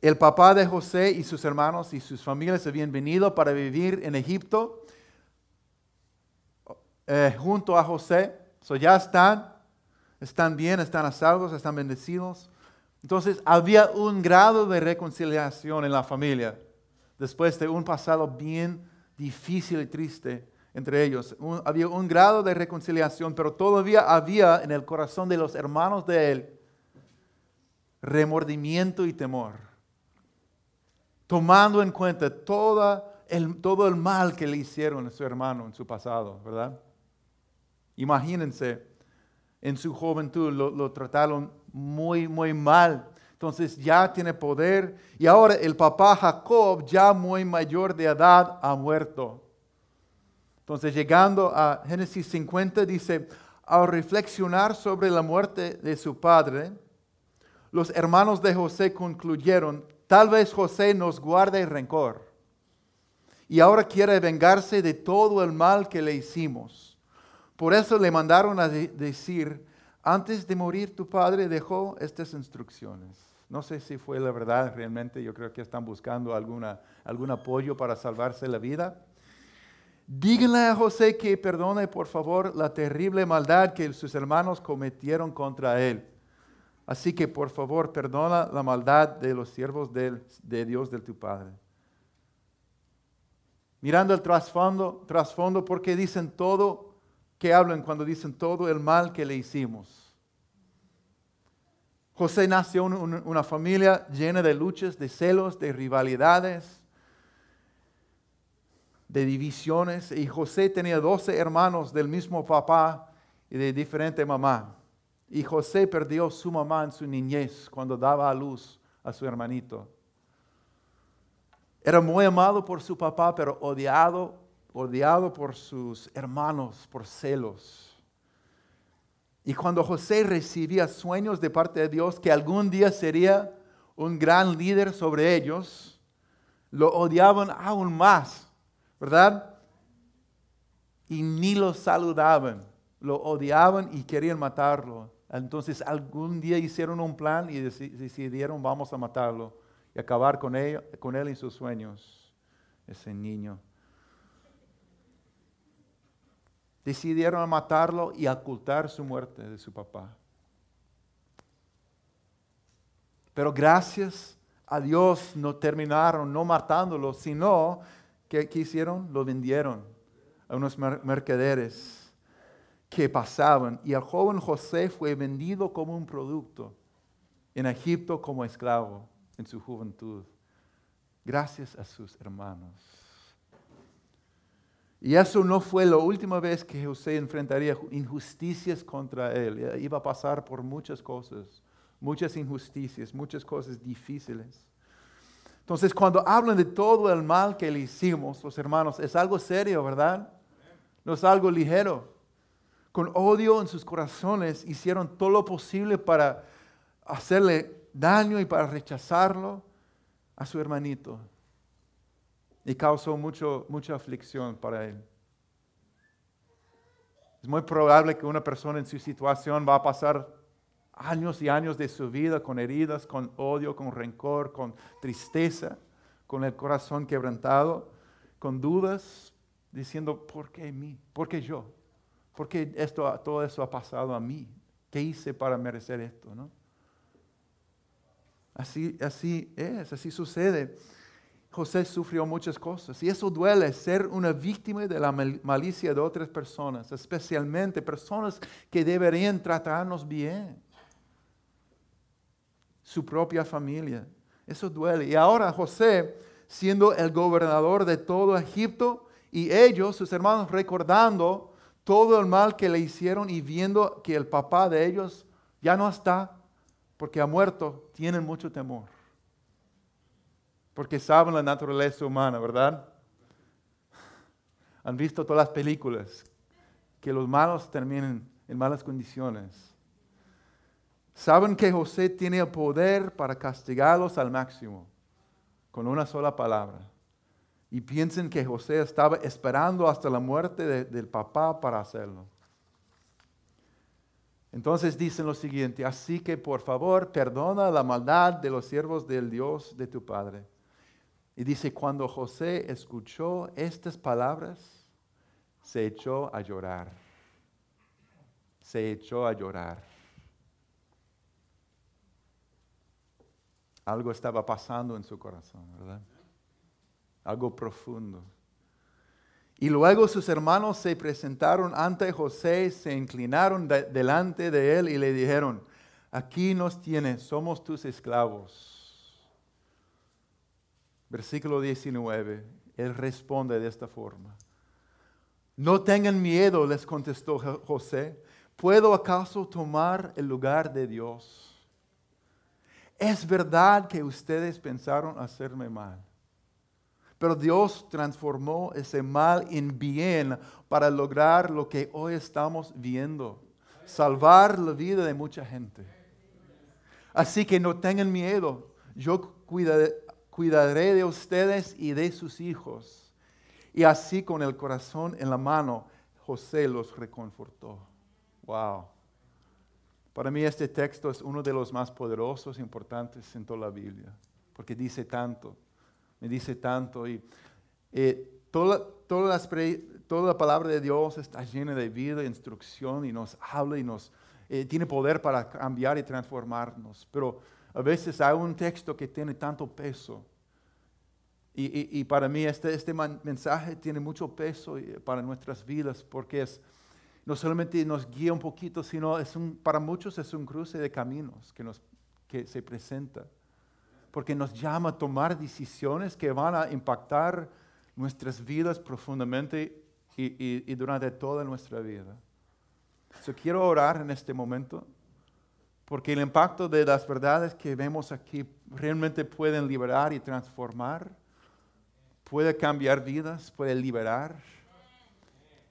El papá de José y sus hermanos y sus familias habían venido para vivir en Egipto eh, junto a José. So ya están, están bien, están a salvos, están bendecidos. Entonces había un grado de reconciliación en la familia después de un pasado bien difícil y triste entre ellos. había un grado de reconciliación, pero todavía había en el corazón de los hermanos de él remordimiento y temor, tomando en cuenta el, todo el mal que le hicieron a su hermano en su pasado, ¿verdad? Imagínense, en su juventud lo, lo trataron muy, muy mal. Entonces ya tiene poder y ahora el papá Jacob, ya muy mayor de edad, ha muerto. Entonces llegando a Génesis 50 dice, al reflexionar sobre la muerte de su padre, los hermanos de José concluyeron, tal vez José nos guarde rencor y ahora quiere vengarse de todo el mal que le hicimos. Por eso le mandaron a decir, antes de morir tu padre dejó estas instrucciones. No sé si fue la verdad realmente, yo creo que están buscando alguna, algún apoyo para salvarse la vida. Díganle a José que perdone por favor la terrible maldad que sus hermanos cometieron contra él. Así que por favor perdona la maldad de los siervos de, de Dios de tu Padre. Mirando el trasfondo, trasfondo, porque dicen todo, que hablan cuando dicen todo el mal que le hicimos. José nació en una familia llena de luchas, de celos, de rivalidades, de divisiones. Y José tenía doce hermanos del mismo papá y de diferente mamá. Y José perdió su mamá en su niñez cuando daba a luz a su hermanito. Era muy amado por su papá, pero odiado, odiado por sus hermanos, por celos. Y cuando José recibía sueños de parte de Dios que algún día sería un gran líder sobre ellos, lo odiaban aún más, ¿verdad? Y ni lo saludaban, lo odiaban y querían matarlo. Entonces algún día hicieron un plan y decidieron vamos a matarlo y acabar con él, con él en sus sueños, ese niño. Decidieron matarlo y ocultar su muerte de su papá. Pero gracias a Dios no terminaron no matándolo, sino que ¿qué hicieron? Lo vendieron a unos mercaderes que pasaban. Y el joven José fue vendido como un producto en Egipto como esclavo en su juventud, gracias a sus hermanos. Y eso no fue la última vez que José enfrentaría injusticias contra él. Iba a pasar por muchas cosas, muchas injusticias, muchas cosas difíciles. Entonces, cuando hablan de todo el mal que le hicimos, los hermanos, es algo serio, ¿verdad? No es algo ligero con odio en sus corazones, hicieron todo lo posible para hacerle daño y para rechazarlo a su hermanito. Y causó mucho, mucha aflicción para él. Es muy probable que una persona en su situación va a pasar años y años de su vida con heridas, con odio, con rencor, con tristeza, con el corazón quebrantado, con dudas, diciendo, ¿por qué mí? ¿Por qué yo? ¿Por qué esto, todo eso ha pasado a mí? ¿Qué hice para merecer esto? ¿no? Así, así es, así sucede. José sufrió muchas cosas y eso duele, ser una víctima de la malicia de otras personas, especialmente personas que deberían tratarnos bien. Su propia familia. Eso duele. Y ahora José, siendo el gobernador de todo Egipto, y ellos, sus hermanos, recordando todo el mal que le hicieron y viendo que el papá de ellos ya no está porque ha muerto, tienen mucho temor. Porque saben la naturaleza humana, ¿verdad? Han visto todas las películas que los malos terminan en malas condiciones. Saben que José tiene el poder para castigarlos al máximo con una sola palabra y piensen que José estaba esperando hasta la muerte del papá para hacerlo. Entonces dicen lo siguiente, así que por favor perdona la maldad de los siervos del Dios de tu Padre. Y dice, cuando José escuchó estas palabras, se echó a llorar. Se echó a llorar. Algo estaba pasando en su corazón, ¿verdad? Algo profundo. Y luego sus hermanos se presentaron ante José, se inclinaron delante de él y le dijeron, aquí nos tienes, somos tus esclavos. Versículo 19, él responde de esta forma. No tengan miedo, les contestó José, ¿puedo acaso tomar el lugar de Dios? Es verdad que ustedes pensaron hacerme mal pero Dios transformó ese mal en bien para lograr lo que hoy estamos viendo, salvar la vida de mucha gente. Así que no tengan miedo, yo cuidaré, de ustedes y de sus hijos. Y así con el corazón en la mano, José los reconfortó. Wow. Para mí este texto es uno de los más poderosos importantes en toda la Biblia, porque dice tanto me dice tanto. Y eh, toda, toda, la palabra de Dios está llena de vida, instrucción y nos habla y nos eh, tiene poder para cambiar y transformarnos. Pero a veces hay un texto que tiene tanto peso. Y, y, para mí este, este mensaje tiene mucho peso eh, para nuestras vidas porque es, no solamente nos guía un poquito, sino es un, para muchos es un cruce de caminos que, nos, que se presenta porque nos llama a tomar decisiones que van a impactar nuestras vidas profundamente y, durante toda nuestra vida. Yo quiero orar en este momento porque el impacto de las verdades que vemos aquí realmente pueden liberar y transformar, puede cambiar vidas, puede liberar,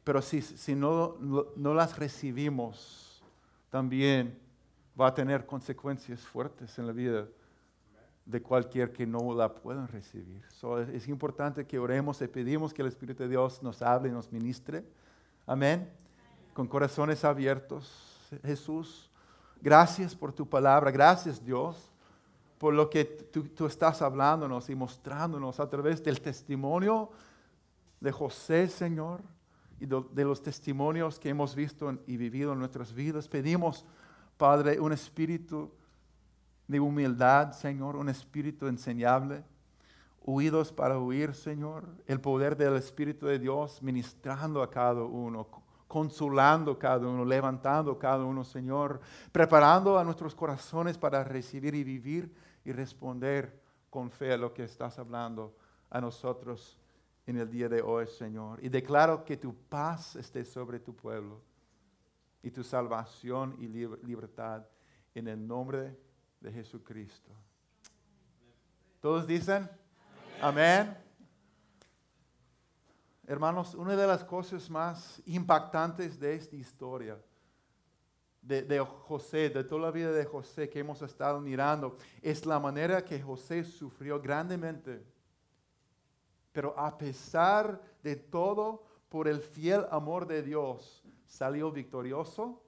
pero si, si no, no las recibimos, también va a tener consecuencias fuertes en la vida de cualquier que no la puedan recibir. es, importante que oremos y pedimos que el Espíritu de Dios nos hable y nos ministre. Amén. Con corazones abiertos. Jesús, gracias por tu palabra. Gracias Dios por lo que tú, estás hablándonos y mostrándonos a través del testimonio de José, Señor, y de, los testimonios que hemos visto y vivido en nuestras vidas. Pedimos, Padre, un espíritu de humildad, Señor, un espíritu enseñable, oídos para oír, Señor, el poder del Espíritu de Dios ministrando a cada uno, consolando cada uno, levantando cada uno, Señor, preparando a nuestros corazones para recibir y vivir y responder con fe a lo que estás hablando a nosotros en el día de hoy, Señor. Y declaro que tu paz esté sobre tu pueblo y tu salvación y libertad en el nombre de de Jesucristo. ¿Todos dicen? Amén. Hermanos, una de las cosas más impactantes de esta historia, de, de, José, de toda la vida de José que hemos estado mirando, es la manera que José sufrió grandemente. Pero a pesar de todo, por el fiel amor de Dios, salió victorioso,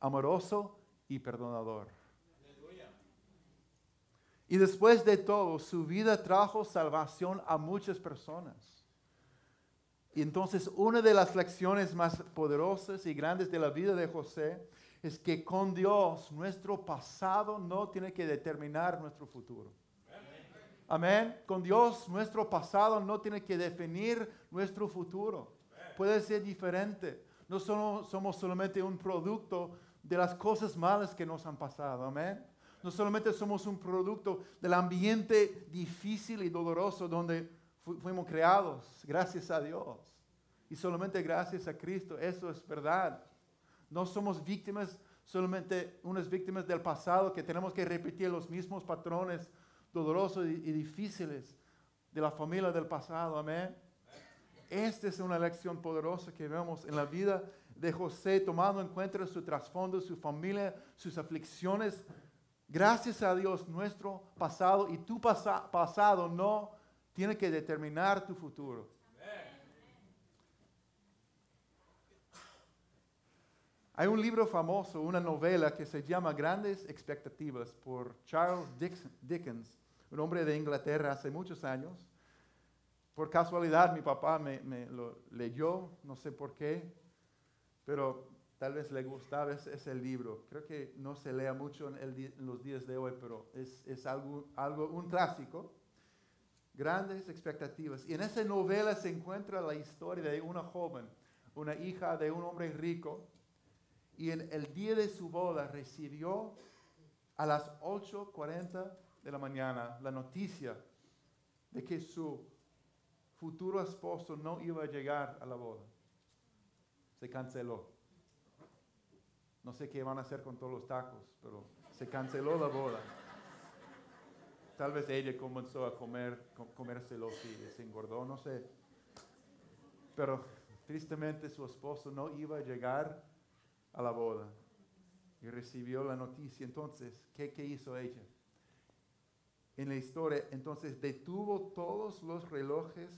amoroso y perdonador. Y después de todo, su vida trajo salvación a muchas personas. Y entonces una de las lecciones más poderosas y grandes de la vida de José es que con Dios nuestro pasado no tiene que determinar nuestro futuro. Amén. Con Dios nuestro pasado no tiene que definir nuestro futuro. Puede ser diferente. No somos, somos solamente un producto de las cosas malas que nos han pasado. Amén. No solamente somos un producto del ambiente difícil y doloroso donde fuimos creados, gracias a Dios. Y solamente gracias a Cristo, eso es verdad. No somos víctimas, solamente unas víctimas del pasado que tenemos que repetir los mismos patrones dolorosos y, difíciles de la familia del pasado. Amén. Esta es una lección poderosa que vemos en la vida de José, tomando en cuenta su trasfondo, su familia, sus aflicciones, Gracias a Dios, nuestro pasado y tu pasado no tiene que determinar tu futuro. Hay un libro famoso, una novela que se llama Grandes Expectativas por Charles Dickens, un hombre de Inglaterra hace muchos años. Por casualidad mi papá me, lo leyó, no sé por qué, pero tal vez le gustaba ese, libro. Creo que no se lea mucho en, los días de hoy, pero es, algo, algo, un clásico. Grandes expectativas. Y en esa novela se encuentra la historia de una joven, una hija de un hombre rico, y en el día de su boda recibió a las 8.40 de la mañana la noticia de que su futuro esposo no iba a llegar a la boda. Se canceló. No sé qué van a hacer con todos los tacos, pero se canceló la boda. Tal vez ella comenzó a comer, comérselo y se engordó, no sé. Pero tristemente su esposo no iba a llegar a la boda y recibió la noticia. Entonces, ¿qué, qué hizo ella? En la historia, entonces detuvo todos los relojes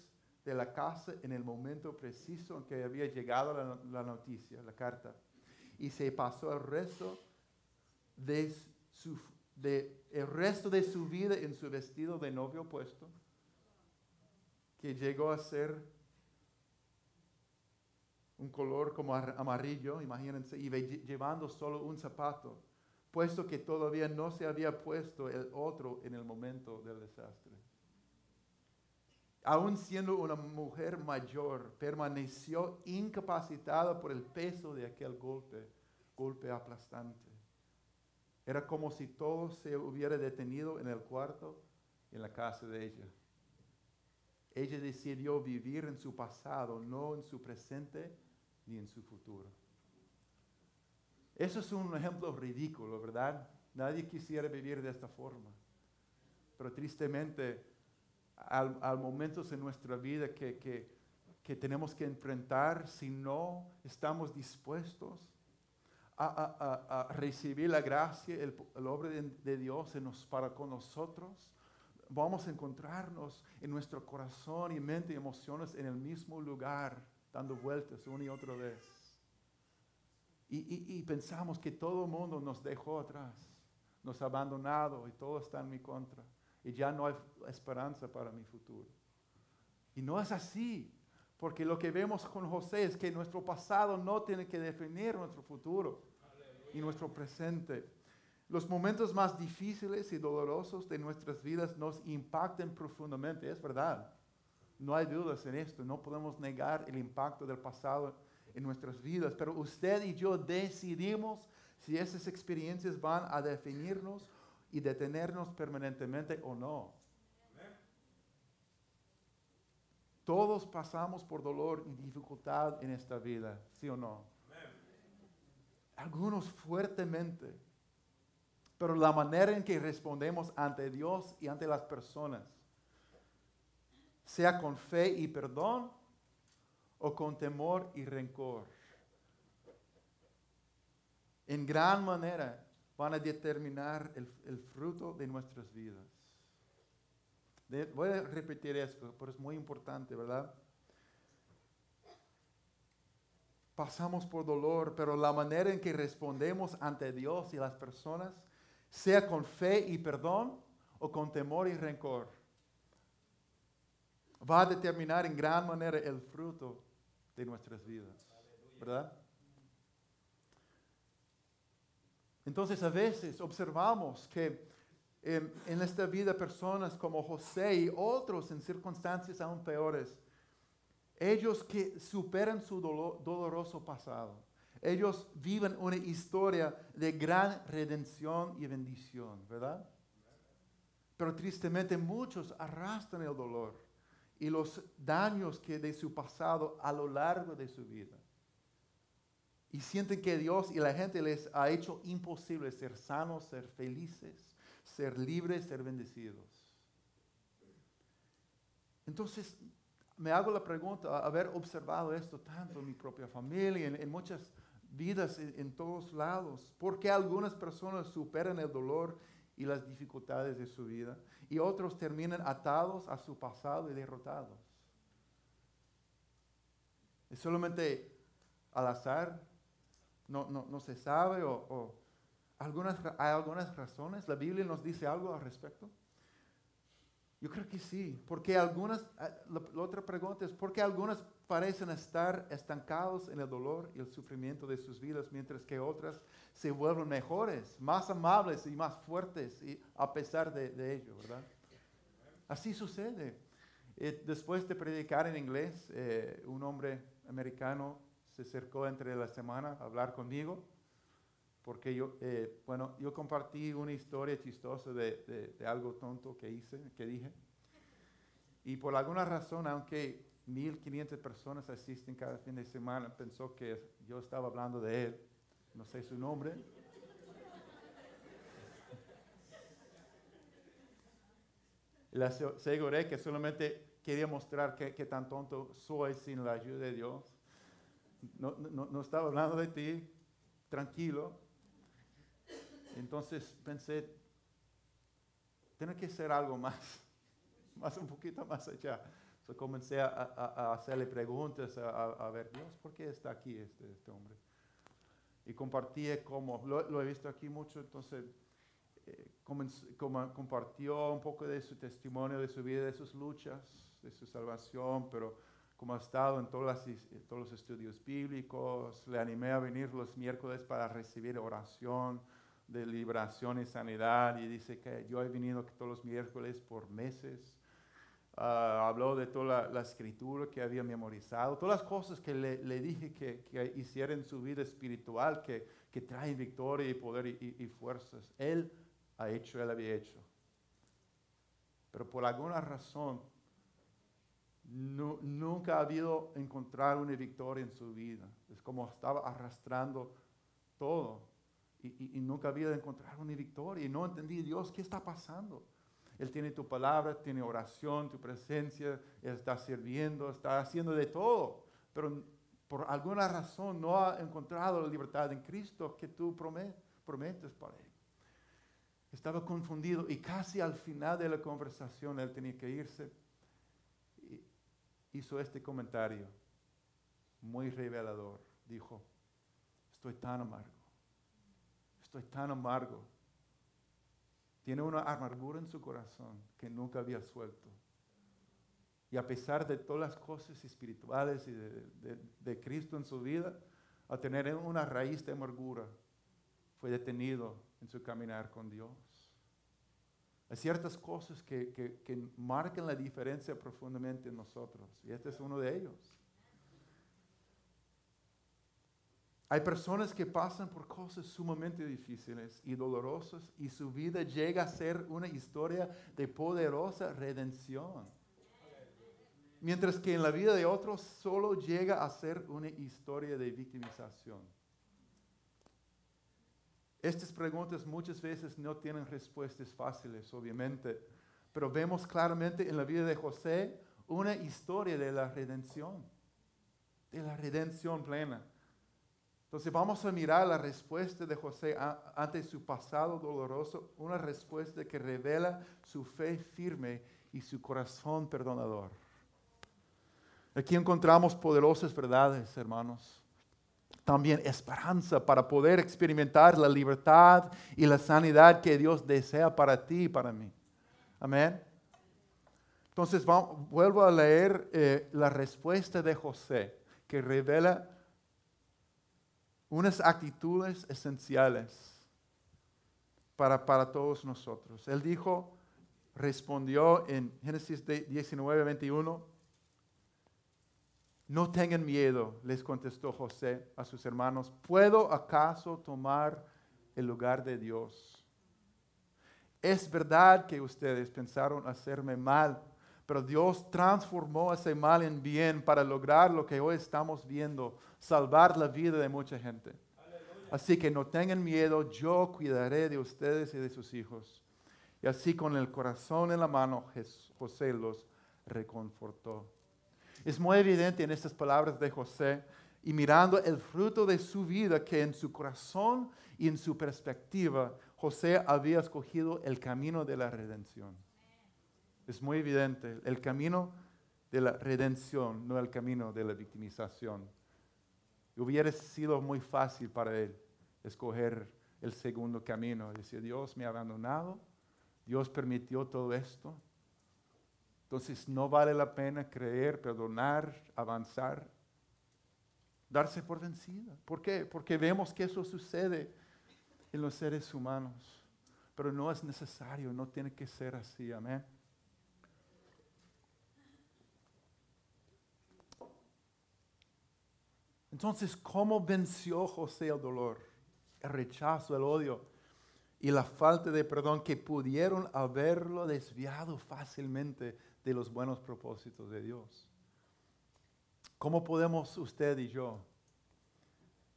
de la casa en el momento preciso en que había llegado la, noticia, la carta, y se pasó el resto de su, el resto de su vida en su vestido de novio puesto, que llegó a ser un color como amarillo, imagínense, y llevando solo un zapato, puesto que todavía no se había puesto el otro en el momento del desastre. Aún siendo una mujer mayor, permaneció incapacitada por el peso de aquel golpe, golpe aplastante. Era como si todo se hubiera detenido en el cuarto, en la casa de ella. Ella decidió vivir en su pasado, no en su presente ni en su futuro. Eso es un ejemplo ridículo, ¿verdad? Nadie quisiera vivir de esta forma. Pero tristemente, al, momentos en nuestra vida que, que, tenemos que enfrentar si no estamos dispuestos a, recibir la gracia, el, el obra de, Dios en nos, para con nosotros, vamos a encontrarnos en nuestro corazón y mente y emociones en el mismo lugar dando vueltas una y otra vez. Y, pensamos que todo el mundo nos dejó atrás, nos ha abandonado y todo está en mi contra. Y ya no hay esperanza para mi futuro. Y no es así, porque lo que vemos con José es que nuestro pasado no tiene que definir nuestro futuro y nuestro presente. Los momentos más difíciles y dolorosos de nuestras vidas nos impactan profundamente, es verdad. No hay dudas en esto, no podemos negar el impacto del pasado en nuestras vidas, pero usted y yo decidimos si esas experiencias van a definirnos y detenernos permanentemente o no. Todos pasamos por dolor y dificultad en esta vida, ¿sí o no? Algunos fuertemente, pero la manera en que respondemos ante Dios y ante las personas sea con fe y perdón o con temor y rencor. En gran manera van a determinar el, fruto de nuestras vidas. voy a repetir esto, pero es muy importante, ¿verdad? Pasamos por dolor, pero la manera en que respondemos ante Dios y las personas, sea con fe y perdón o con temor y rencor, va a determinar en gran manera el fruto de nuestras vidas. ¿Verdad? Entonces a veces observamos que em, en esta vida personas como José y otros en circunstancias aún peores, ellos que superan su doloroso pasado, ellos viven una historia de gran redención y bendición, ¿verdad? Pero tristemente muchos arrastran el dolor y los daños que de su pasado a lo largo de su vida. Y sienten que Dios y la gente les ha hecho imposible ser sanos, ser felices, ser libres, ser bendecidos. Entonces, me hago la pregunta, haber observado esto tanto en mi propia familia, en, muchas vidas en, en, todos lados, ¿por qué algunas personas superan el dolor y las dificultades de su vida, y otros terminan atados a su pasado y derrotados. Es solamente al azar, no, no, no se sabe o, o algunas, hay algunas razones. ¿La Biblia nos dice algo al respecto? Yo creo que sí, porque algunas, ah, la, otra pregunta es, ¿por qué algunas parecen estar estancados en el dolor y el sufrimiento de sus vidas, mientras que otras se vuelven mejores, más amables y más fuertes y a pesar de, de ello, ¿verdad? Así sucede. Eh, después de predicar en inglés, eh, un hombre americano se acercó entre la semana a hablar conmigo, porque yo, eh, bueno, yo compartí una historia chistosa de, de, algo tonto que hice, que dije. Y por alguna razón, aunque 1.500 personas asisten cada fin de semana, pensó que yo estaba hablando de él, no sé su nombre. Le aseguré que solamente quería mostrar que, tan tonto soy sin la ayuda de Dios. No, no, estaba hablando de ti, tranquilo. Entonces pensé, tiene que ser algo más, más un poquito más allá. So comencé a, hacerle preguntas, a, ver, Dios, ¿por qué está aquí este, este hombre? Y compartí cómo, lo, he visto aquí mucho, entonces eh, compartió un poco de su testimonio, de su vida, de sus luchas, de su salvación, pero como ha estado en todos los estudios bíblicos, le animé a venir los miércoles para recibir oración de liberación y sanidad y dice que yo he venido todos los miércoles por meses. Ah, habló de toda la, escritura que había memorizado, todas las cosas que le, dije que, que, hiciera en su vida espiritual, que, que victoria y poder y, y fuerzas. Él ha hecho, él había hecho. Pero por alguna razón nunca ha habido encontrar una victoria en su vida. Es como estaba arrastrando todo y, nunca había encontrado una victoria. Y no entendí, Dios, ¿qué está pasando? Él tiene tu palabra, tiene oración, tu presencia, está sirviendo, está haciendo de todo. Pero por alguna razón no ha encontrado la libertad en Cristo que tú prometes para Él. Estaba confundido y casi al final de la conversación Él tenía que irse hizo este comentario muy revelador. Dijo, estoy tan amargo, estoy tan amargo. Tiene una amargura en su corazón que nunca había suelto. Y a pesar de todas las cosas espirituales y de, Cristo en su vida, a tener una raíz de amargura, fue detenido en su caminar con Dios. Hay ciertas cosas que, que, marcan la diferencia profundamente en nosotros. Y este es uno de ellos. Hay personas que pasan por cosas sumamente difíciles y dolorosas y su vida llega a ser una historia de poderosa redención. Mientras que en la vida de otros solo llega a ser una historia de victimización. Estas preguntas muchas veces no tienen respuestas fáciles, obviamente, pero vemos claramente en la vida de José una historia de la redención, de la redención plena. Entonces vamos a mirar la respuesta de José ante su pasado doloroso, una respuesta que revela su fe firme y su corazón perdonador. Aquí encontramos poderosas verdades, hermanos también esperanza para poder experimentar la libertad y la sanidad que Dios desea para ti y para mí. Amén. Entonces vuelvo a leer eh, la respuesta de José que revela unas actitudes esenciales para, para todos nosotros. Él dijo, respondió en Génesis 19, 21, no tengan miedo, les contestó José a sus hermanos. ¿Puedo acaso tomar el lugar de Dios? Es verdad que ustedes pensaron hacerme mal, pero Dios transformó ese mal en bien para lograr lo que hoy estamos viendo, salvar la vida de mucha gente. Así que no tengan miedo, yo cuidaré de ustedes y de sus hijos. Y así con el corazón en la mano, José los reconfortó. Es muy evidente en estas palabras de José y mirando el fruto de su vida que en su corazón y en su perspectiva José había escogido el camino de la redención. Es muy evidente, el camino de la redención, no el camino de la victimización. hubiera sido muy fácil para él escoger el segundo camino. Decir, Dios me ha abandonado, Dios permitió todo esto. Entonces no vale la pena creer, perdonar, avanzar, darse por vencida. ¿Por qué? Porque vemos que eso sucede en los seres humanos. Pero no es necesario, no tiene que ser así. Amén. Entonces, ¿cómo venció José el dolor, el rechazo, el odio y la falta de perdón que pudieron haberlo desviado fácilmente de los buenos propósitos de Dios? ¿Cómo podemos usted y yo?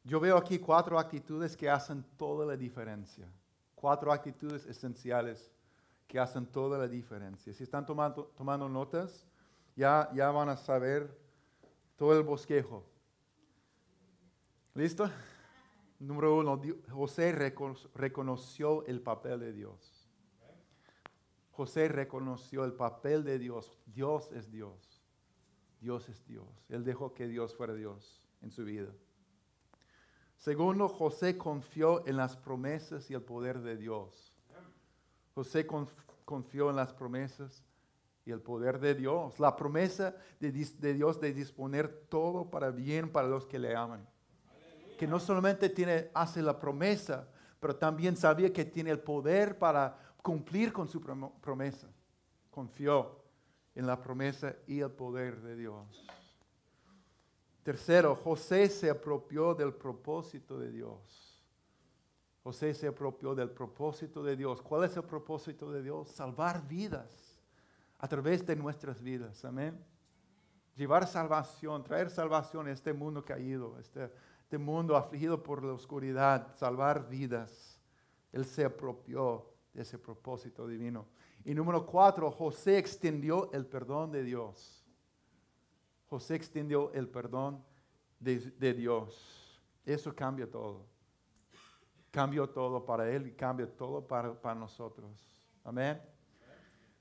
Yo veo aquí cuatro actitudes que hacen toda la diferencia. Cuatro actitudes esenciales que hacen toda la diferencia. Si están tomando, tomando notas, ya, ya van a saber todo el bosquejo. ¿Listo? Número uno, José reconoció el papel de Dios. José reconoció el papel de Dios. Dios es Dios. Dios es Dios. Él dejó que Dios fuera Dios en su vida. Segundo, José confió en las promesas y el poder de Dios. José confió en las promesas y el poder de Dios. La promesa de, Dios de disponer todo para bien para los que le aman que no solamente tiene, hace la promesa, pero también sabía que tiene el poder para cumplir con su promesa. Confió en la promesa y el poder de Dios. Tercero, José se apropió del propósito de Dios. José se apropió del propósito de Dios. ¿Cuál es el propósito de Dios? Salvar vidas a través de nuestras vidas. Amén. Llevar salvación, traer salvación a este mundo caído, este este mundo afligido por la oscuridad, salvar vidas. Él se apropió de ese propósito divino. Y número cuatro, José extendió el perdón de Dios. José extendió el perdón de, Dios. Eso cambia todo. Cambió todo para Él y cambia todo para, nosotros. Amén.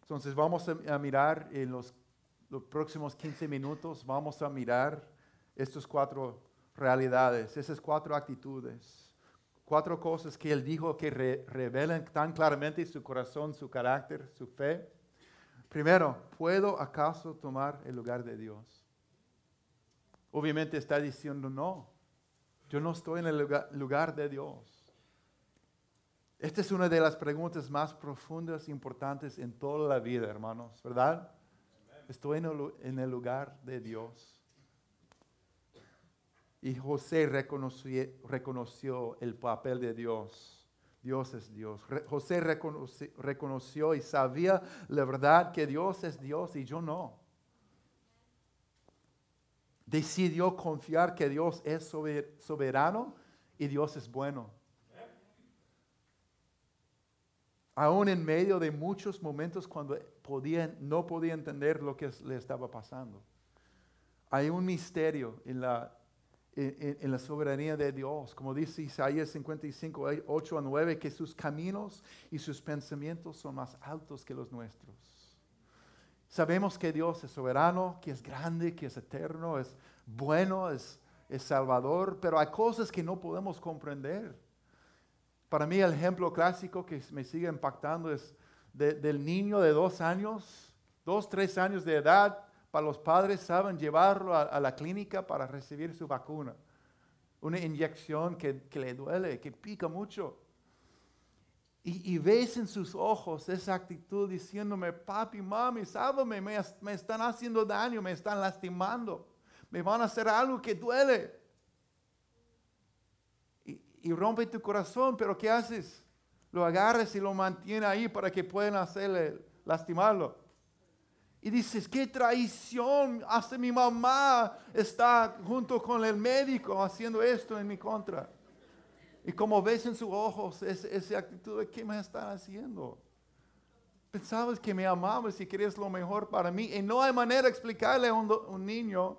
Entonces vamos a, mirar en los próximos 15 minutos, vamos a mirar estos cuatro realidades, esas cuatro actitudes, cuatro cosas que Él dijo que revelan tan claramente su corazón, su carácter, su fe. Primero, ¿puedo acaso tomar el lugar de Dios? Obviamente está diciendo no. Yo no estoy en el lugar, de Dios. Esta es una de las preguntas más profundas e importantes en toda la vida, hermanos, ¿verdad? Estoy en el lugar de Dios. Y José reconoció, el papel de Dios. Dios es Dios. José reconoció, y sabía la verdad que Dios es Dios y yo no. Decidió confiar que Dios es soberano y Dios es bueno. Aún en medio de muchos momentos cuando no podía entender lo que le estaba pasando. Hay un misterio en la en, la soberanía de Dios. Como dice Isaías 55, 8 a 9, que sus caminos y sus pensamientos son más altos que los nuestros. Sabemos que Dios es soberano, que es grande, que es eterno, es bueno, es, salvador, pero hay cosas que no podemos comprender. Para mí el ejemplo clásico que me sigue impactando es del niño de dos años, dos, tres años de edad, para los padres saben llevarlo a, la clínica para recibir su vacuna. Una inyección que, le duele, que pica mucho. Y, ves en sus ojos esa actitud diciéndome, papi, mami, sálvame, me, me están haciendo daño, me están lastimando, me van a hacer algo que duele. Y, rompe tu corazón, pero ¿qué haces? Lo agarras y lo mantienes ahí para que puedan hacerle, lastimarlo. Y dices, qué traición, hasta mi mamá está junto con el médico haciendo esto en mi contra. Y como ves en sus ojos esa actitud de qué me están haciendo. Pensabas que me amabas y querías lo mejor para mí. Y no hay manera de explicarle a un, un niño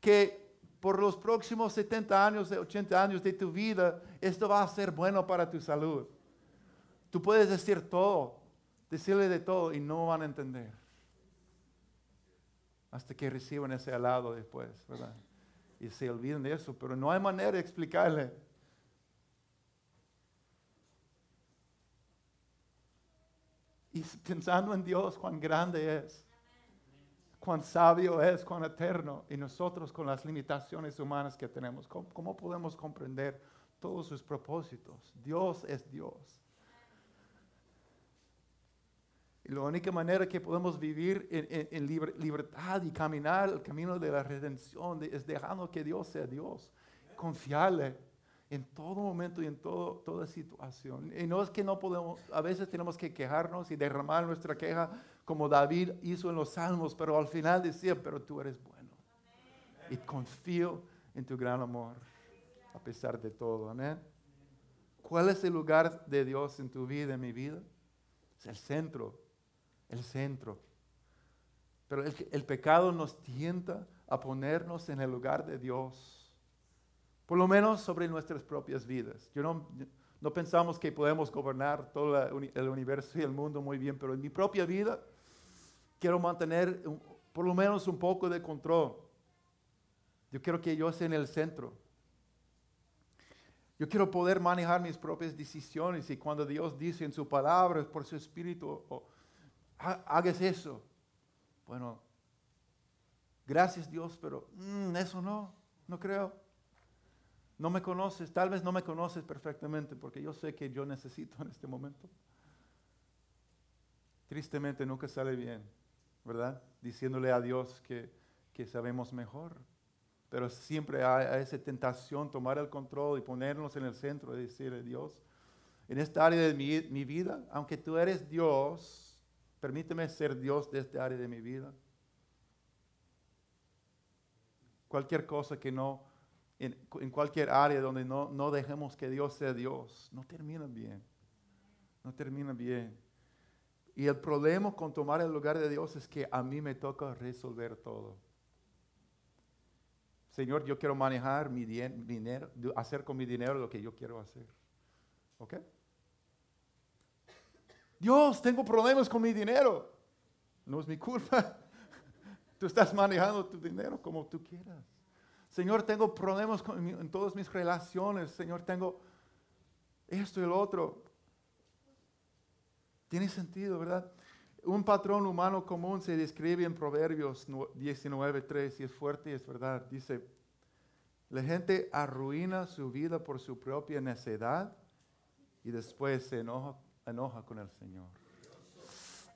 que por los próximos 70 años, 80 años de tu vida, esto va a ser bueno para tu salud. Tú puedes decir todo, decirle de todo y no van a entender hasta que reciban ese alado después, ¿verdad? y se olvidan de eso, pero no hay manera de explicarle. Y pensando en Dios, cuán grande es, cuán sabio es, cuán eterno, y nosotros con las limitaciones humanas que tenemos, ¿cómo, cómo podemos comprender todos sus propósitos? Dios es Dios. Y la única manera que podemos vivir en, libertad y caminar el camino de la redención es dejando que Dios sea Dios, confiarle en todo momento y en todo, toda situación. Y no es que no podemos, a veces tenemos que quejarnos y derramar nuestra queja como David hizo en los salmos, pero al final decía, pero tú eres bueno. Y confío en tu gran amor, a pesar de todo. Amén. ¿Cuál es el lugar de Dios en tu vida, en mi vida? Es el centro el centro. Pero el, pecado nos tienta a ponernos en el lugar de Dios, por lo menos sobre nuestras propias vidas. Yo no, no pensamos que podemos gobernar todo el universo y el mundo muy bien, pero en mi propia vida quiero mantener por lo menos un poco de control. Yo quiero que yo esté en el centro. Yo quiero poder manejar mis propias decisiones y cuando Dios dice en su palabra, por su espíritu, hagas eso. Bueno, gracias Dios, pero mm, eso no, no creo. No me conoces, tal vez no me conoces perfectamente porque yo sé que yo necesito en este momento. Tristemente nunca sale bien, ¿verdad? Diciéndole a Dios que, que sabemos mejor. Pero siempre hay, esa tentación, tomar el control y ponernos en el centro y decirle, Dios, en esta área de mi, mi vida, aunque tú eres Dios, Permíteme ser Dios de esta área de mi vida. Cualquier cosa que no, en, cualquier área donde no, no dejemos que Dios sea Dios, no termina bien. No termina bien. Y el problema con tomar el lugar de Dios es que a mí me toca resolver todo. Señor, yo quiero manejar mi dinero, hacer con mi dinero lo que yo quiero hacer. ¿Ok? Dios, tengo problemas con mi dinero. No es mi culpa. Tú estás manejando tu dinero como tú quieras. Señor, tengo problemas en todas mis relaciones. Señor, tengo esto y el otro. Tiene sentido, ¿verdad? Un patrón humano común se describe en Proverbios 19.3 y es fuerte y es verdad. Dice, la gente arruina su vida por su propia necedad y después se enoja enoja con el Señor.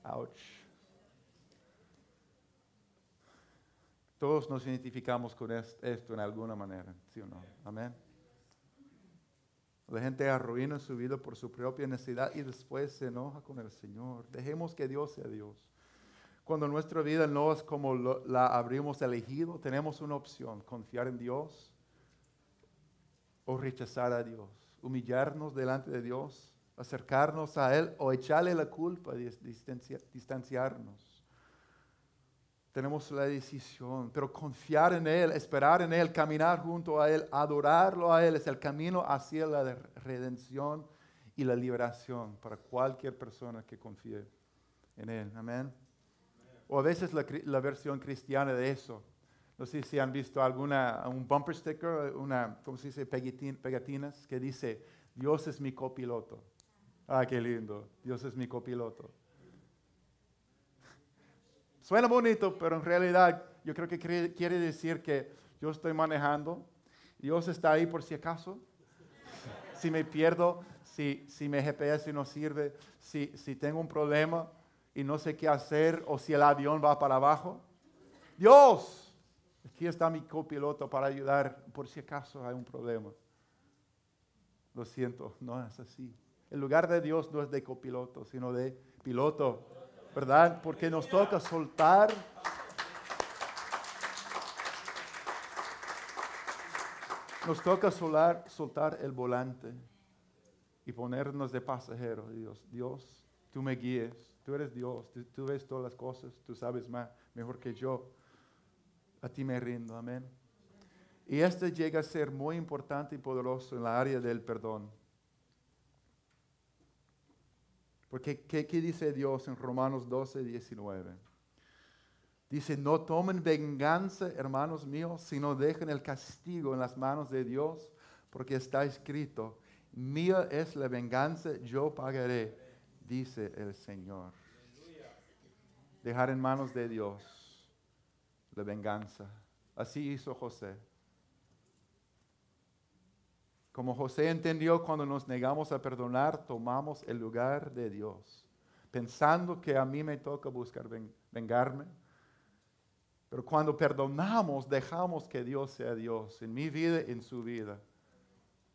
Ouch. Todos nos identificamos con esto en alguna manera, ¿sí o no? Amén. La gente arruina su vida por su propia necesidad y después se enoja con el Señor. Dejemos que Dios sea Dios. Cuando nuestra vida no es como la habríamos elegido, tenemos una opción, confiar en Dios o rechazar a Dios, humillarnos delante de Dios acercarnos a Él o echarle la culpa, distanciarnos. Tenemos la decisión, pero confiar en Él, esperar en Él, caminar junto a Él, adorarlo a Él es el camino hacia la redención y la liberación para cualquier persona que confíe en Él. Amén. O a veces la, versión cristiana de eso. No sé si han visto alguna, un bumper sticker, una, ¿cómo se dice? pegatinas que dice, Dios es mi copiloto. Ah, qué lindo. Dios es mi copiloto. Suena bonito, pero en realidad yo creo que quiere decir que yo estoy manejando. Dios está ahí por si acaso. Si me pierdo, si, si mi GPS no sirve, si, si tengo un problema y no sé qué hacer o si el avión va para abajo. Dios, aquí está mi copiloto para ayudar por si acaso hay un problema. Lo siento, no es así. El lugar de Dios no es de copiloto, sino de piloto, ¿verdad? Porque nos toca soltar. Nos toca soltar el volante y ponernos de pasajero. Dios, Dios, tú me guíes, tú eres Dios, tú, ves todas las cosas, tú sabes más, mejor que yo. A ti me rindo, amén. Y este llega a ser muy importante y poderoso en la área del perdón. Porque ¿qué, dice Dios en Romanos 12, 19? Dice, no tomen venganza, hermanos míos, sino dejen el castigo en las manos de Dios, porque está escrito, mía es la venganza, yo pagaré, dice el Señor. Dejar en manos de Dios la venganza. Así hizo José. Como José entendió cuando nos negamos a perdonar, tomamos el lugar de Dios, pensando que a mí me toca buscar vengarme pero cuando perdonamos, dejamos que Dios sea Dios en mi vida en su vida.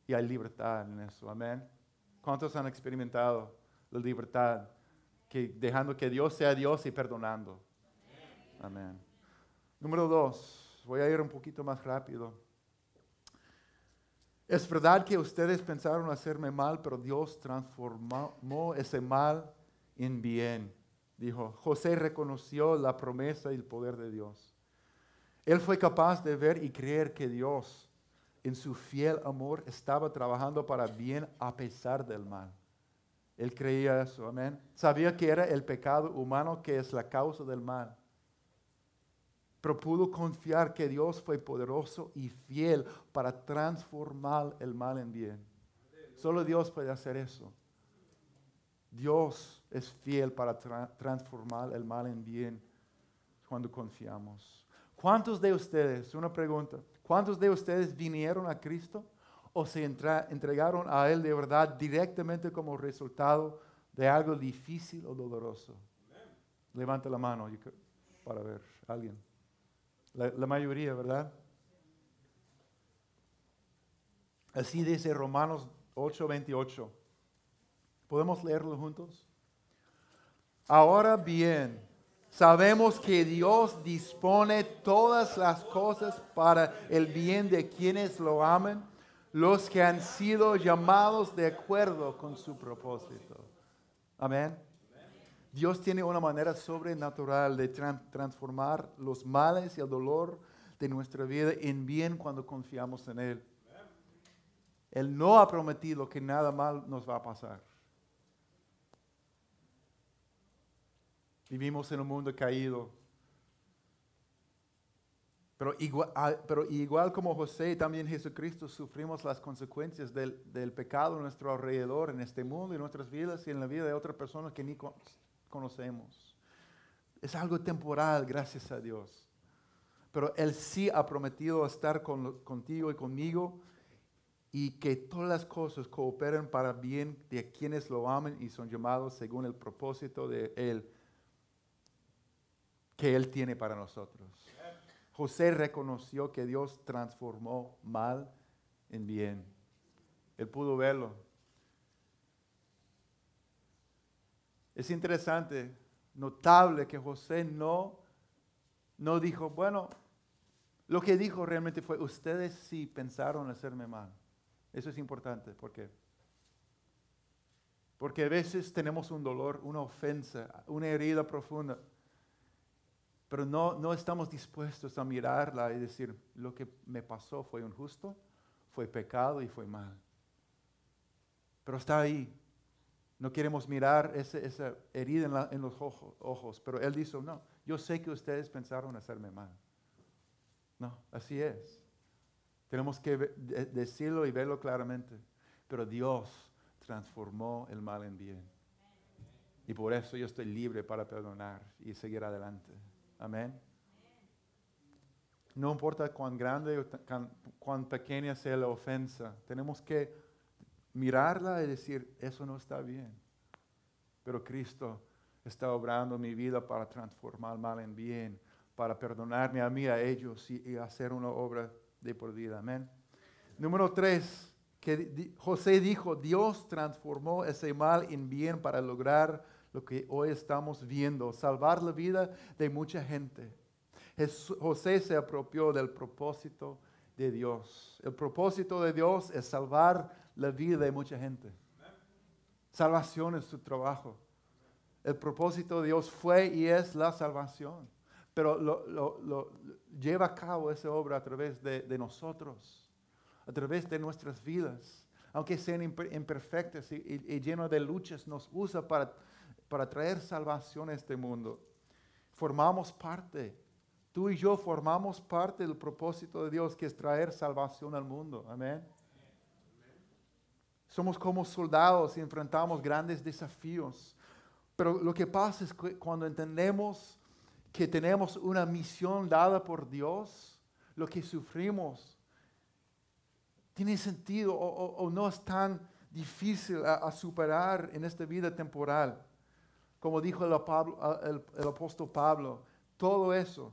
Y hay libertad en eso. Amén. ¿Cuántos han experimentado la libertad? Que dejando que Dios sea Dios y perdonando. Amén. Número dos. Voy a ir un poquito más rápido. Es verdad que ustedes pensaron hacerme mal, pero Dios transformó ese mal en bien dijo, José reconoció la promesa y el poder de Dios. Él fue capaz de ver y creer que Dios, en su fiel amor, estaba trabajando para bien a pesar del mal. Él creía eso, amén. Sabía que era el pecado humano que es la causa del mal. Pero pudo confiar que Dios fue poderoso y fiel para transformar el mal en bien. Solo Dios puede hacer eso. Dios es fiel para transformar el mal en bien cuando confiamos. ¿Cuántos de ustedes, una pregunta, cuántos de ustedes vinieron a Cristo o se entregaron a Él de verdad directamente como resultado de algo difícil o doloroso? Levante la mano para ver, alguien. La, mayoría, ¿verdad? Así dice Romanos 8:28. ¿Podemos leerlo juntos? Ahora bien, sabemos que Dios dispone todas las cosas para el bien de quienes lo aman, los que han sido llamados de acuerdo con su propósito. Amén. Dios tiene una manera sobrenatural de transformar los males y el dolor de nuestra vida en bien cuando confiamos en Él. Él no ha prometido que nada mal nos va a pasar. Vivimos en un mundo caído. Pero igual, ah, igual como José, también Jesucristo sufrimos las consecuencias del, del, pecado a nuestro alrededor, en este mundo, en nuestras vidas y en la vida de otras personas que ni conocemos. Es algo temporal, gracias a Dios. Pero Él sí ha prometido estar con, contigo y conmigo y que todas las cosas cooperen para bien de quienes lo aman y son llamados según el propósito de Él que Él tiene para nosotros. José reconoció que Dios transformó mal en bien. Él pudo verlo. Es interesante, notable que José no, no dijo, bueno, lo que dijo realmente fue, ustedes sí pensaron hacerme mal. Eso es importante, ¿por qué? Porque a veces tenemos un dolor, una ofensa, una herida profunda pero no, no estamos dispuestos a mirarla y decir, lo que me pasó fue injusto, fue pecado y fue mal. Pero está ahí. No queremos mirar esa herida en, los ojos, pero Él dice, no, yo sé que ustedes pensaron hacerme mal. No, así es. Tenemos que decirlo y verlo claramente. Pero Dios transformó el mal en bien. Y por eso yo estoy libre para perdonar y seguir adelante. Amén. No importa cuán grande o cuán pequeña sea la ofensa, tenemos que mirarla y decir, eso no está bien. Pero Cristo está obrando mi vida para transformar mal en bien, para perdonarme a mí, a ellos y, hacer una obra de por vida. Amén. Número tres, que José dijo, Dios transformó ese mal en bien para lograr lo que hoy estamos viendo, salvar la vida de mucha gente. José se apropió del propósito de Dios. El propósito de Dios es salvar la vida de mucha gente. Salvación es su trabajo. El propósito de Dios fue y es la salvación. Pero lo, lleva a cabo esa obra a través de, nosotros, a través de nuestras vidas. Aunque sean imperfectas y, y llenas de luchas, nos usa para para traer salvación a este mundo. Formamos parte Tú y yo formamos parte del propósito de Dios, que es traer salvación al mundo. Amén. Somos como soldados y enfrentamos grandes desafíos. Pero lo que pasa es que cuando entendemos que tenemos una misión dada por Dios, lo que sufrimos tiene sentido o, no es tan difícil a, superar en esta vida temporal. Como dijo el, el apóstol Pablo, todo eso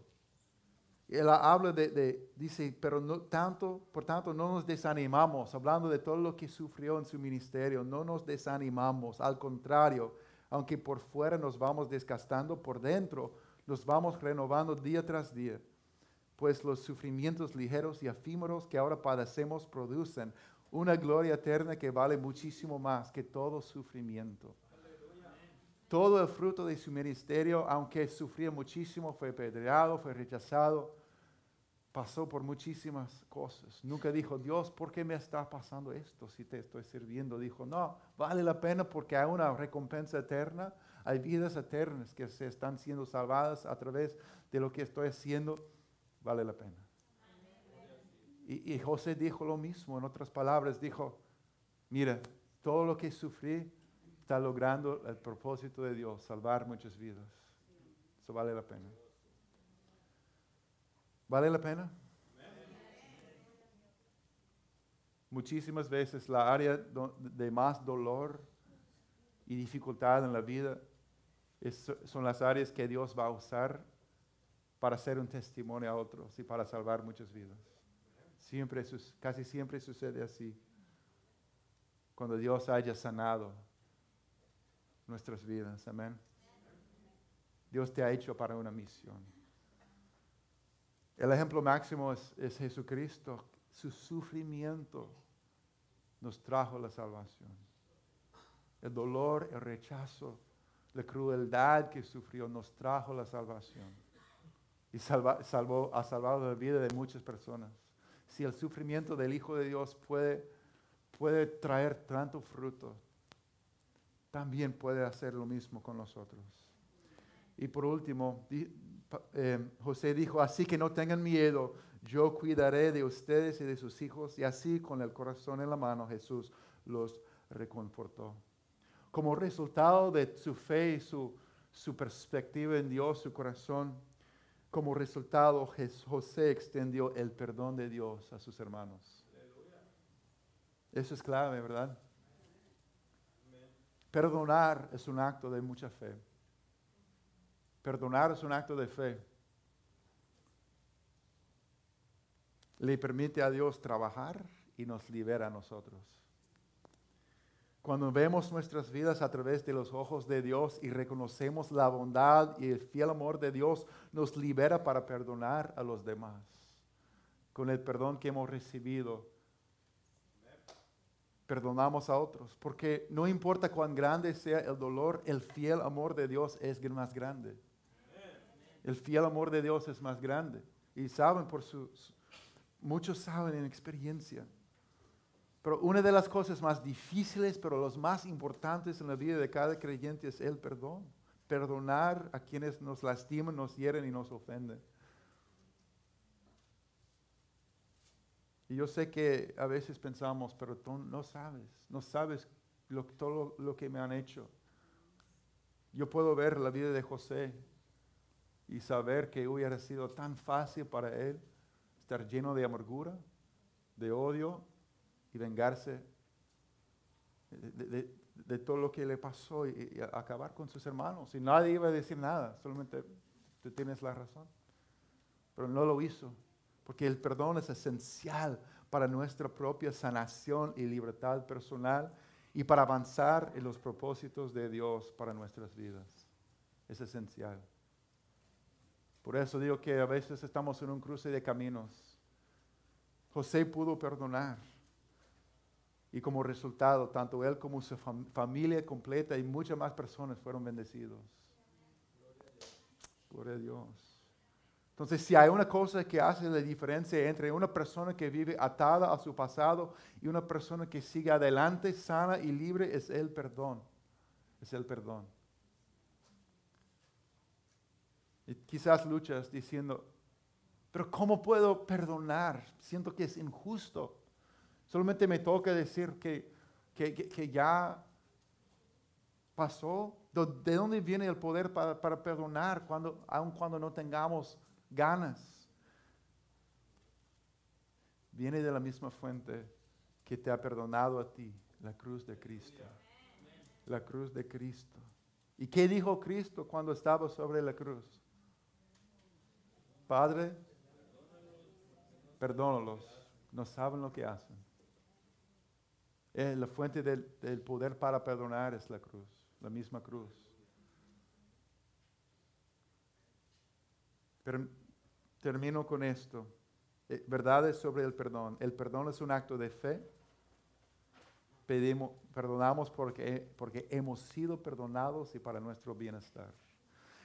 él habla de, dice, pero no tanto, por tanto no nos desanimamos, hablando de todo lo que sufrió en su ministerio, no nos desanimamos, al contrario, aunque por fuera nos vamos desgastando, por dentro nos vamos renovando día tras día, pues los sufrimientos ligeros y efímeros que ahora padecemos producen una gloria eterna que vale muchísimo más que todo sufrimiento. Todo el fruto de su ministerio, aunque sufría muchísimo, fue pedreado, fue rechazado, pasó por muchísimas cosas. Nunca dijo, Dios, ¿por qué me está pasando esto si te estoy sirviendo? Dijo, no, vale la pena porque hay una recompensa eterna, hay vidas eternas que se están siendo salvadas a través de lo que estoy haciendo, vale la pena. Y, y José dijo lo mismo, en otras palabras, dijo, mira, todo lo que sufrí está logrando el propósito de Dios, salvar muchas vidas. Eso vale la pena. ¿Vale la pena? Muchísimas veces la área de más dolor y dificultad en la vida son las áreas que Dios va a usar para hacer un testimonio a otros y para salvar muchas vidas. Siempre, casi siempre sucede así. Cuando Dios haya sanado nuestras vidas. Amén. Dios te ha hecho para una misión. El ejemplo máximo es, Jesucristo. Su sufrimiento nos trajo la salvación. El dolor, el rechazo, la crueldad que sufrió nos trajo la salvación. Y salvó, ha salvado la vida de muchas personas. Si el sufrimiento del Hijo de Dios puede, puede traer tanto fruto, también puede hacer lo mismo con nosotros. Y por último, eh, José dijo, así que no tengan miedo, yo cuidaré de ustedes y de sus hijos. Y así con el corazón en la mano Jesús los reconfortó. Como resultado de su fe y su, su perspectiva en Dios, su corazón, como resultado José extendió el perdón de Dios a sus hermanos. Eso es clave, ¿verdad? Perdonar es un acto de mucha fe. Perdonar es un acto de fe. Le permite a Dios trabajar y nos libera a nosotros. Cuando vemos nuestras vidas a través de los ojos de Dios y reconocemos la bondad y el fiel amor de Dios, nos libera para perdonar a los demás. Con el perdón que hemos recibido, perdonamos a otros. Porque no importa cuán grande sea el dolor, el fiel amor de Dios es más grande. El fiel amor de Dios es más grande. Y saben por su, muchos saben en experiencia. Pero una de las cosas más difíciles, pero los más importantes en la vida de cada creyente es el perdón. Perdonar a quienes nos lastiman, nos hieren y nos ofenden. Y yo sé que a veces pensamos, pero tú no sabes, no sabes todo lo que me han hecho. Yo puedo ver la vida de José y saber que hubiera sido tan fácil para él estar lleno de amargura, de odio y vengarse de, todo lo que le pasó y, acabar con sus hermanos. Y nadie iba a decir nada, solamente tú tienes la razón. Pero no lo hizo, porque el perdón es esencial para nuestra propia sanación y libertad personal y para avanzar en los propósitos de Dios para nuestras vidas. Es esencial. Por eso digo que a veces estamos en un cruce de caminos. José pudo perdonar. Y como resultado, tanto él como su familia completa y muchas más personas fueron bendecidos. Gloria a Dios. Entonces, si hay una cosa que hace la diferencia entre una persona que vive atada a su pasado y una persona que sigue adelante, sana y libre, es el perdón. Es el perdón. Y quizás luchas diciendo, Pero ¿cómo puedo perdonar? Siento que es injusto. Solamente me toca decir que, que, ya pasó. ¿De dónde viene el poder para, para perdonar cuando, aun cuando no tengamos ganas? Viene de la misma fuente que te ha perdonado a ti, la cruz de Cristo. La cruz de Cristo. ¿Y qué dijo Cristo cuando estaba sobre la cruz? Padre, perdónalos, no saben lo que hacen. Eh, la fuente del, poder para perdonar es la cruz, la misma cruz. Termino con esto. Eh, verdades sobre el perdón. El perdón es un acto de fe. Pedimos, perdonamos porque, porque hemos sido perdonados y para nuestro bienestar.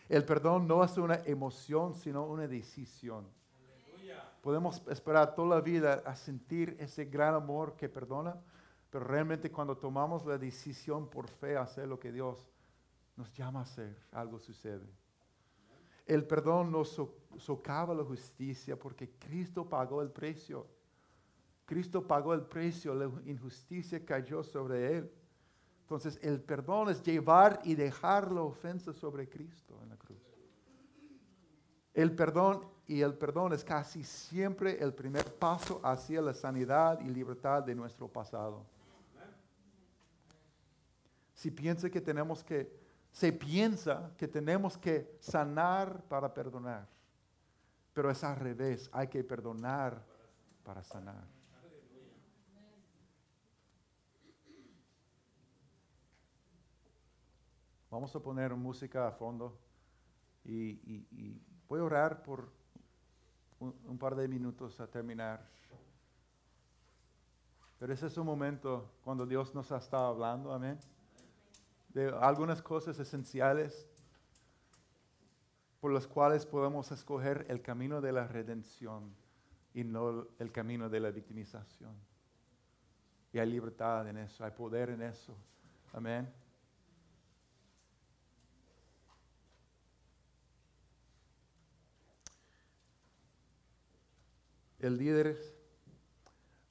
El perdón no es una emoción, sino una decisión. Podemos esperar toda la vida a sentir ese gran amor que perdona, pero realmente cuando tomamos la decisión por fe a hacer lo que Dios nos llama a hacer, algo sucede. El perdón no socava la justicia porque Cristo pagó el precio. Cristo pagó el precio, la injusticia cayó sobre él. Entonces el perdón es llevar y dejar la ofensa sobre Cristo en la cruz. El perdón y el perdón es casi siempre el primer paso hacia la sanidad y libertad de nuestro pasado. Si piensa que tenemos que, se piensa que tenemos que sanar para perdonar, pero es al revés, hay que perdonar para sanar. Vamos a poner música a fondo y, voy a orar por un, un, par de minutos a terminar. Pero ese es un momento cuando Dios nos ha estado hablando, amén de algunas cosas esenciales por las cuales podemos escoger el camino de la redención y no el camino de la victimización. Y hay libertad en eso, hay poder en eso. Amén. El líder,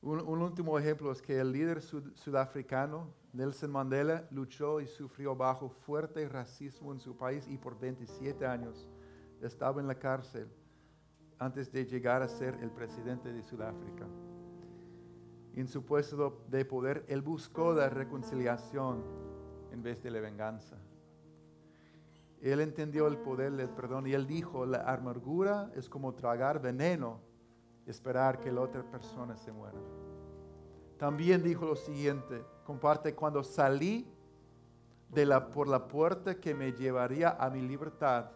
un, último ejemplo es que el líder sudafricano Nelson Mandela luchó y sufrió bajo fuerte racismo en su país y por 27 años estaba en la cárcel antes de llegar a ser el presidente de Sudáfrica. En su puesto de poder, él buscó la reconciliación en vez de la venganza. Él entendió el poder del perdón y él dijo, la amargura es como tragar veneno, esperar que la otra persona se muera. También dijo lo siguiente, comparte, cuando salí de la, por la puerta que me llevaría a mi libertad,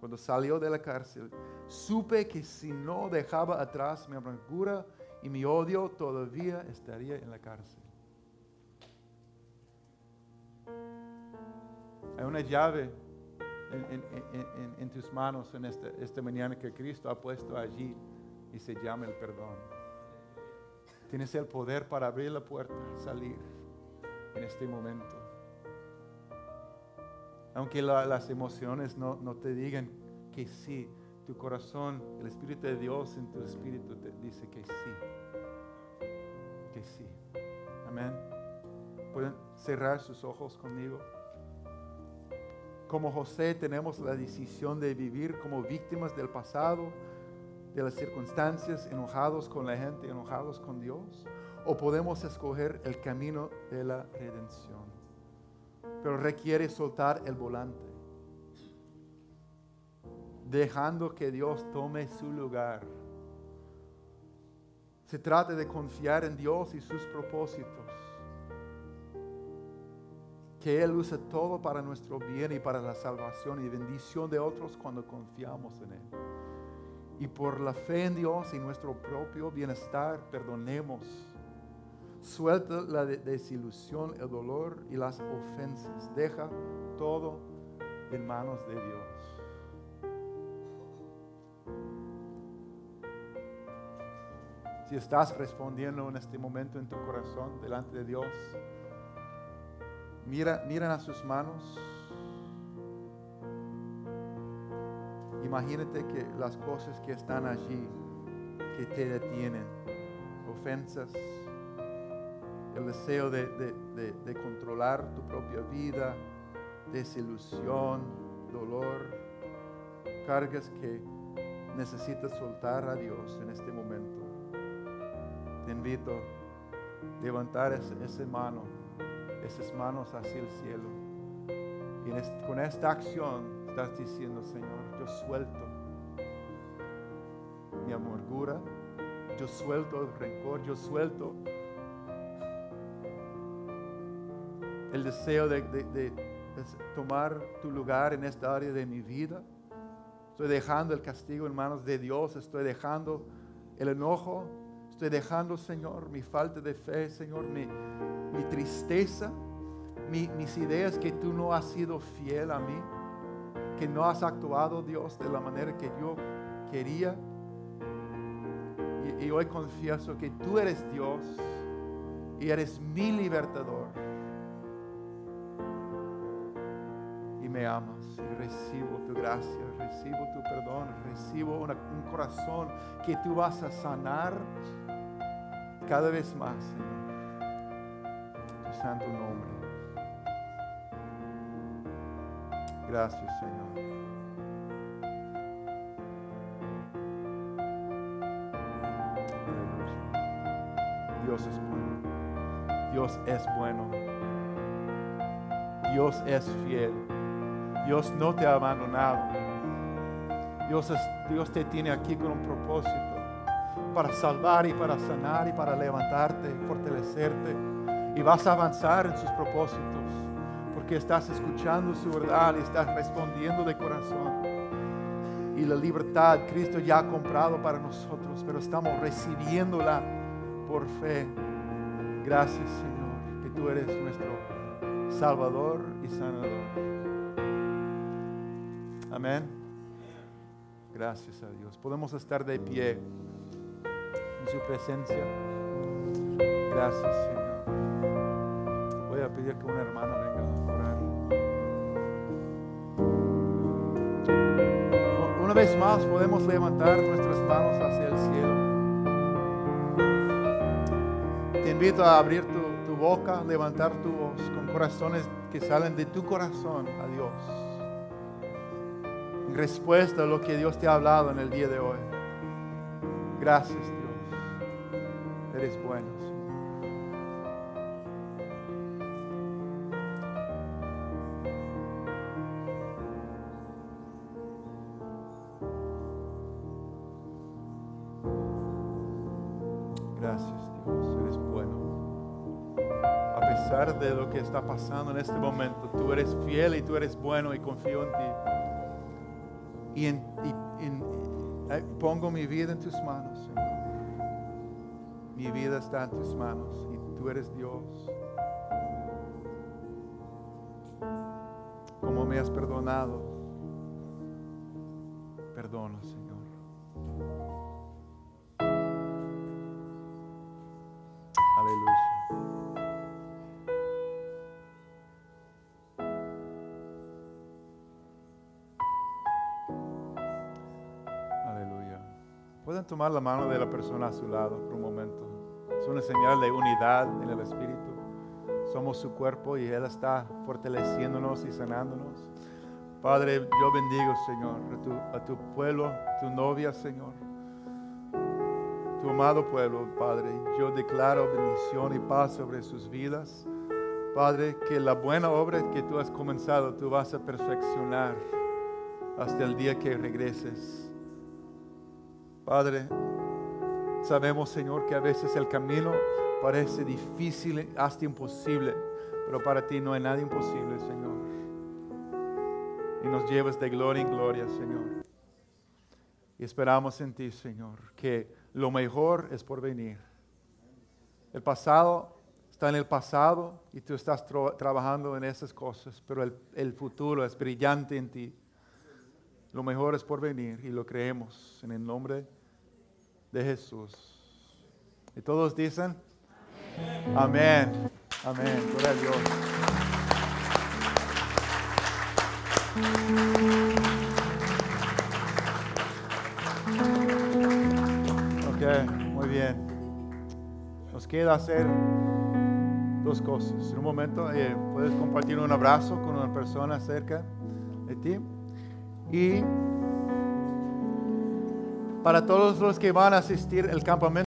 cuando salió de la cárcel, supe que si no dejaba atrás mi amargura y mi odio, todavía estaría en la cárcel. Hay una llave en, tus manos en esta, esta mañana que Cristo ha puesto allí y se llama el perdón. Tienes el poder para abrir la puerta, salir en este momento. Aunque las emociones no, te digan que sí, tu corazón, el Espíritu de Dios en tu espíritu te dice que sí. Que sí. Amén. Pueden cerrar sus ojos conmigo. Como José tenemos la decisión de vivir como víctimas del pasado de las circunstancias, enojados con la gente, enojados con Dios, o podemos escoger el camino de la redención. Pero requiere soltar el volante, dejando que Dios tome su lugar. Se trata de confiar en Dios y sus propósitos. Que Él use todo para nuestro bien y para la salvación y bendición de otros cuando confiamos en Él y por la fe en Dios y nuestro propio bienestar perdonemos. Suelta la desilusión, el dolor y las ofensas. Deja todo en manos de Dios. Si estás respondiendo en este momento en tu corazón delante de Dios, mira, mira a sus manos imagínate que las cosas que están allí, que te detienen, ofensas, el deseo de, de controlar tu propia vida, desilusión, dolor, cargas que necesitas soltar a Dios en este momento. Te invito a levantar esa, mano, esas manos hacia el cielo. Y con esta acción estás diciendo, Señor, yo suelto mi amargura, yo suelto el rencor, yo suelto el deseo de, tomar tu lugar en esta área de mi vida. Estoy dejando el castigo en manos de Dios, estoy dejando el enojo, Estoy dejando, Señor, mi falta de fe, Señor, mi, tristeza, mis ideas que tú no has sido fiel a mí, que no has actuado, Dios, de la manera que yo quería. Y, hoy confieso que tú eres Dios y eres mi libertador. Y me amas y recibo tu gracia, recibo tu perdón, recibo un corazón que tú vas a sanar cada vez más, Señor. Tu santo nombre. Gracias, Señor. Dios es bueno. Dios es bueno. Dios es fiel. Dios no te ha abandonado. Dios, Dios te tiene aquí con un propósito para salvar y para sanar y para levantarte, fortalecerte. Y vas a avanzar en sus propósitos estás escuchando su verdad y estás respondiendo de corazón. Y la libertad Cristo ya ha comprado para nosotros, pero estamos recibiéndola por fe. Gracias Señor, que tú eres nuestro Salvador y Sanador. Amén. Gracias a Dios. Podemos estar de pie su presencia. Gracias, Señor. Pedir que una hermana venga a orar. Una vez más podemos levantar nuestras manos hacia el cielo. Te invito a abrir tu, tu boca, levantar tu voz con corazones que salen de tu corazón a Dios. En respuesta a lo que Dios te ha hablado en el día de hoy. Gracias, Dios eres bueno. Pasando en este momento, tú eres fiel y tú eres bueno y confío en ti. Y, y pongo mi vida en tus manos. Mi vida está en tus manos y tú eres Dios. Como me has perdonado, perdona, Señor. Pueden tomar la mano de la persona a su lado por un momento. Es una señal de unidad en el Espíritu. Somos su cuerpo y Él está fortaleciéndonos y sanándonos. Padre, yo bendigo, Señor, a tu, pueblo, tu novia, Señor. Tu amado pueblo, Padre. Yo declaro bendición y paz sobre sus vidas. Padre, que la buena obra que tú has comenzado, tú vas a perfeccionar hasta el día que regreses. Padre, Sabemos, Señor, que a veces el camino parece difícil, hasta imposible, pero para ti no hay nada imposible, Señor. Y nos llevas de gloria en gloria, Señor. Y esperamos en ti, Señor, que lo mejor es por venir. El pasado está en el pasado y tú estás trabajando en esas cosas, pero el, el futuro es brillante en ti. Lo mejor es por venir y lo creemos en el nombre de Jesús. Y todos dicen, amén, amén, amén. gloria a Dios. Ok, muy bien. Nos queda hacer dos cosas. En un momento eh, puedes compartir un abrazo con una persona cerca de ti. Y para todos los que van a asistir al campamento,